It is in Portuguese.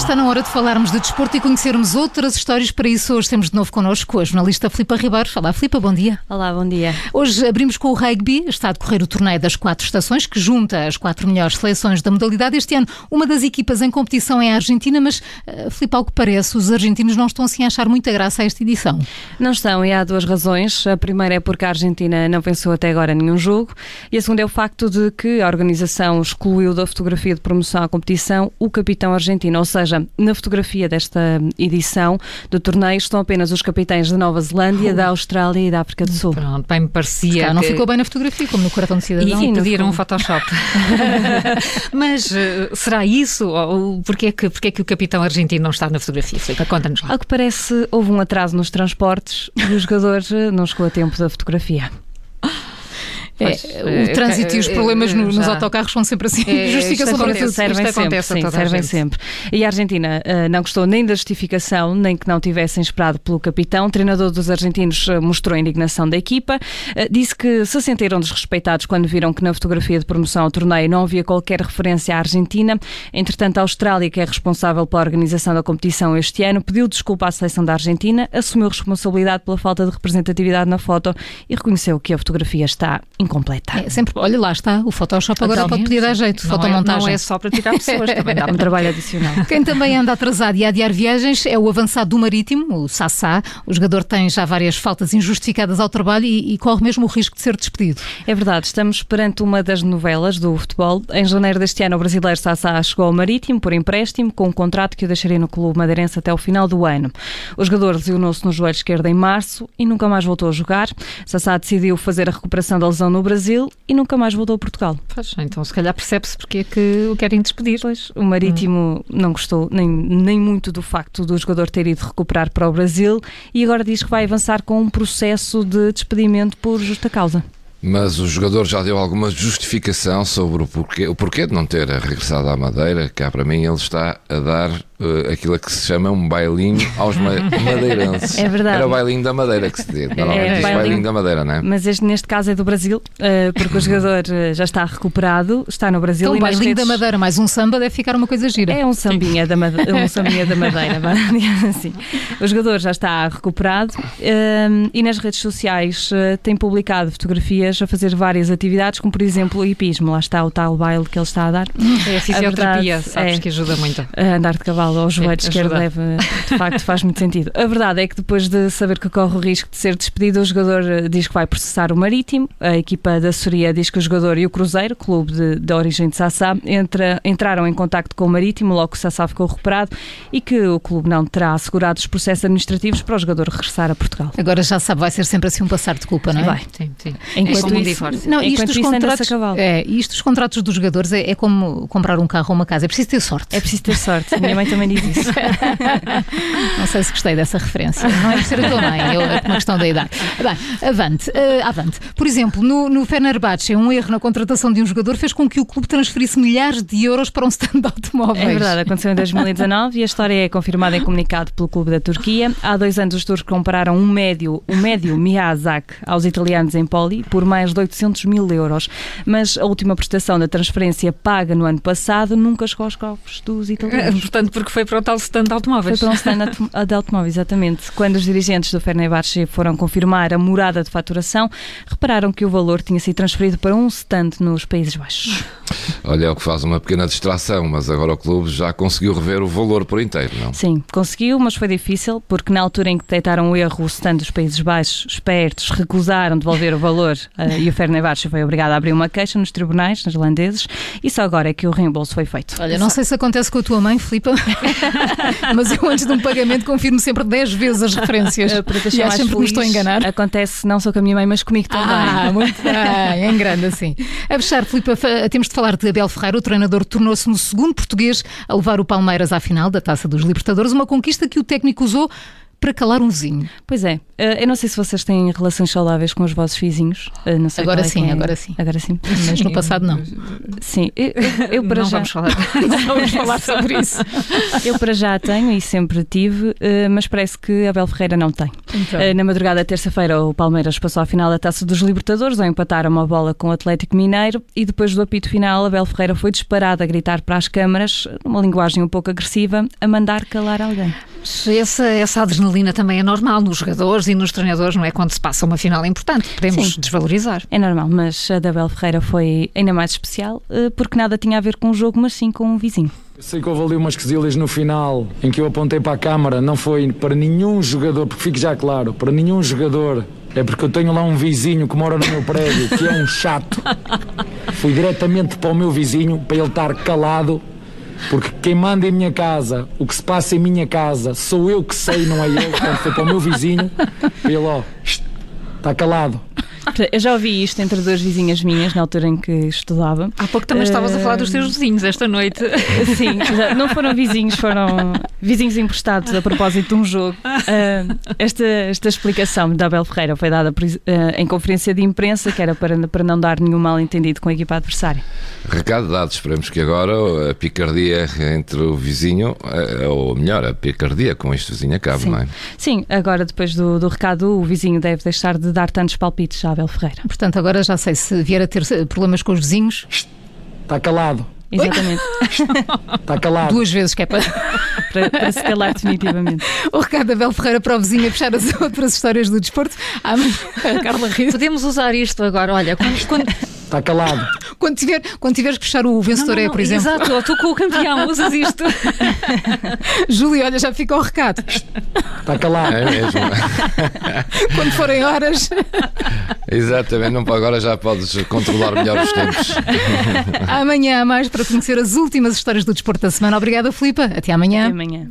está na hora de falarmos de desporto e conhecermos outras histórias. Para isso, hoje temos de novo connosco a jornalista Filipa Ribeiro. Olá, Filipa, bom dia. Olá, bom dia. Hoje abrimos com o rugby. Está a decorrer o torneio das quatro estações, que junta as quatro melhores seleções da modalidade. Este ano, uma das equipas em competição é a Argentina, mas, uh, Filipe, ao que parece, os argentinos não estão assim a achar muita graça a esta edição. Não estão, e há duas razões. A primeira é porque a Argentina não venceu até agora nenhum jogo, e a segunda é o facto de que a organização excluiu da fotografia de promoção à competição o capitão argentino, ou seja, seja, na fotografia desta edição do torneio estão apenas os capitães da Nova Zelândia, da Austrália e da África do Sul. Pronto, bem me parecia. Não ficou bem na fotografia, como no coração de cidadão. E pediram um Photoshop. Mas uh, será isso? Ou porquê é que, porquê é que o capitão argentino não está na fotografia? Conta-nos lá. Ao que parece, houve um atraso nos transportes e o jogador eh, não chegou a tempo da fotografia. É, o trânsito e os problemas no, nos autocarros são sempre assim. É, justificação para tudo. Servem isto sempre, sim, servem sempre. E a Argentina uh, não gostou nem da justificação, nem que não tivessem esperado pelo capitão. O treinador dos argentinos uh, mostrou a indignação da equipa. Uh, disse que se sentiram desrespeitados quando viram que na fotografia de promoção ao torneio não havia qualquer referência à Argentina. Entretanto, a Austrália, que é responsável pela organização da competição este ano, pediu desculpa à seleção da Argentina, assumiu responsabilidade pela falta de representatividade na foto e reconheceu que a fotografia está incompleta. É, sempre, olha lá está, o Photoshop agora pode pedir dar jeito, não fotomontagem. É, não é só para tirar pessoas, também dá um trabalho adicional. Quem também anda atrasado e a adiar viagens é o avançado do Marítimo, o Sassá. O jogador tem já várias faltas injustificadas ao trabalho e, e corre mesmo o risco de ser despedido. É verdade, estamos perante uma das novelas do futebol. Em janeiro deste ano, o brasileiro Sassá chegou ao Marítimo por empréstimo, com um contrato que o deixaria no clube madeirense até o final do ano. O jogador lesionou-se no joelho esquerdo em março e nunca mais voltou a jogar. Sassá decidiu fazer a recuperação da lesão no Brasil e nunca mais voltou a Portugal. Pois, então se calhar percebe-se porque é que o querem despedir. Pois, o Marítimo hum. não gostou nem, nem muito do facto do jogador ter ido recuperar para o Brasil e agora diz que vai avançar com um processo de despedimento por justa causa. Mas o jogador já deu alguma justificação sobre o porquê, o porquê de não ter regressado à Madeira, cá para mim ele está a dar uh, aquilo que se chama um bailinho aos madeirenses. É verdade. Era o bailinho da Madeira que se diz. Normalmente é, bailinho, bailinho da Madeira, não é? Mas este neste caso é do Brasil, uh, porque o jogador uh, já está recuperado, está no Brasil. Então, o bailinho redes... da Madeira mais um samba deve ficar uma coisa gira. É um sambinha da, madeira, um sambinha da Madeira, assim. O jogador já está recuperado e nas redes sociais tem publicado fotografias a fazer várias atividades, como por exemplo o hipismo. Lá está o tal baile que ele está a dar. É a fisioterapia, sabes é, que ajuda muito. A andar de cavalo cavalo ao joelho esquerdo deve, de facto, faz muito sentido. A verdade é que depois de saber que corre o risco de ser despedido, o jogador eh, diz que vai processar o Marítimo, a equipa da Soria diz que o jogador e o Cruzeiro, clube de, de origem de Sassá, entra, entraram em contacto com o Marítimo logo que o Sassá ficou recuperado e que o clube não terá assegurado os processos administrativos para o jogador regressar a Portugal. Agora já sabe, vai ser sempre assim um passar de culpa, não é? Vai. Sim, sim. Enquanto é isso, não, isto, isso contratos, é, isto os contratos dos jogadores é, é como comprar um carro ou uma casa, é preciso ter sorte. É preciso ter sorte. Minha mãe também diz isso. não sei se gostei dessa referência. Não é por ser a tua mãe, é uma questão da idade. Bem, avante, uh, avante. Por exemplo, no, no Fenerbahçe, um erro na contratação de um jogador fez com que o clube transferisse milhares de euros para um stand de automóveis. É verdade, aconteceu em 2019 e a história é confirmada em comunicado pelo clube da Turquia. Há dois anos os turcos compraram um médio, um médio Miyazaki aos italianos em Poli por mais de 800 mil euros. Mas a última prestação da transferência paga no ano passado nunca chegou aos cofres dos italianos. Portanto, porque foi para o tal stand de automóveis. Foi para um stand de automóveis, exatamente. Quando os dirigentes do Fenerbahçe foram confirmar a morada de faturação, repararam que o valor tinha sido transferido para um stand nos Países Baixos. Olha, é o que faz uma pequena distração, mas agora o clube já conseguiu rever o valor por inteiro, não? Sim, conseguiu, mas foi difícil, porque na altura em que detectaram o erro, o stand dos Países Baixos, espertos, recusaram devolver o valor uh, e o Fenerbahçe foi obrigado a abrir uma queixa nos tribunais neerlandeses e só agora é que o reembolso foi feito. Olha, não sei se acontece com a tua mãe, Filipe, mas eu antes de um pagamento confirmo sempre 10 vezes as referências. Uh, para e acho sempre que me estou a enganar. Acontece não só com a minha mãe, mas comigo também. Ah, muito bem, em grande assim. A fechar, Filipe, temos de falar de Abel Ferreira. O treinador tornou-se no segundo português a levar o Palmeiras à final da Taça dos Libertadores, uma conquista que o técnico usou para calar um vizinho. Pois é. Eh, eu não sei se vocês têm relações saudáveis com os vossos vizinhos. Eh, agora é sim, é. agora sim. Agora sim. Mas no passado não. Sim. Eu, eu para não já... vamos falar. não vamos falar sobre isso. Eu para já tenho e sempre tive, mas parece que Abel Ferreira não tem. Então. Na madrugada terça-feira o Palmeiras passou à final da Taça dos Libertadores ao empatar uma bola com o Atlético Mineiro e depois do apito final Abel Ferreira foi disparado a gritar para as câmaras, numa linguagem um pouco agressiva, a mandar calar alguém. Essa, essa adrenalina também é normal nos jogadores e nos treinadores, não é? Quando se passa uma final importante, podemos Sim. desvalorizar. É normal, mas a da Abel Ferreira foi ainda mais especial eh, porque nada tinha a ver com o jogo, mas sim com um vizinho. Eu sei que houve ali umas quesilhas no final em que eu apontei para a câmara, não foi para nenhum jogador, porque fique já claro, para nenhum jogador. É porque eu tenho lá um vizinho que mora no meu prédio, que é um chato. Fui diretamente para o meu vizinho para ele estar calado porque quem manda em minha casa, o que se passa em minha casa, sou eu que sei, não é ele. Portanto, foi para o meu vizinho, ele, ó, está calado. Eu já ouvi isto entre duas vizinhas minhas na altura em que estudava. Há pouco também uh... estavas a falar dos teus vizinhos esta noite. Sim, não foram vizinhos, foram vizinhos emprestados a propósito de um jogo. Uh, esta, esta explicação da Abel Ferreira foi dada por, uh, em conferência de imprensa, que era para, para não dar nenhum mal entendido com a equipa adversária. Recado dado, esperemos que agora a picardia entre o vizinho, ou melhor, a picardia com este vizinho acabe, Sim. não é? Sim, agora depois do, do recado, o vizinho deve deixar de dar tantos palpites à Abel Ferreira. Portanto, agora já sei se vier a ter problemas com os vizinhos. Está calado. Exatamente. Está calado. Duas vezes que é para... para, para se calar definitivamente. O recado da Abel Ferreira para o vizinho a fechar as outras histórias do desporto. Ah, Carla Rio. Podemos usar isto agora, olha, quando... quando... Está calado. Quando, tiver, quando tiveres que fechar o vencedor não, não, é, por exemplo. Exato, estou com o campeão, usas isto. Júlio, olha, já fica o recado. Está calado. É mesmo. Quando forem horas. Exatamente, não, agora já podes controlar melhor os tempos. Amanhã há mais para conhecer as últimas histórias do desporto da semana. Obrigada, Filipa. Até amanhã. Até amanhã.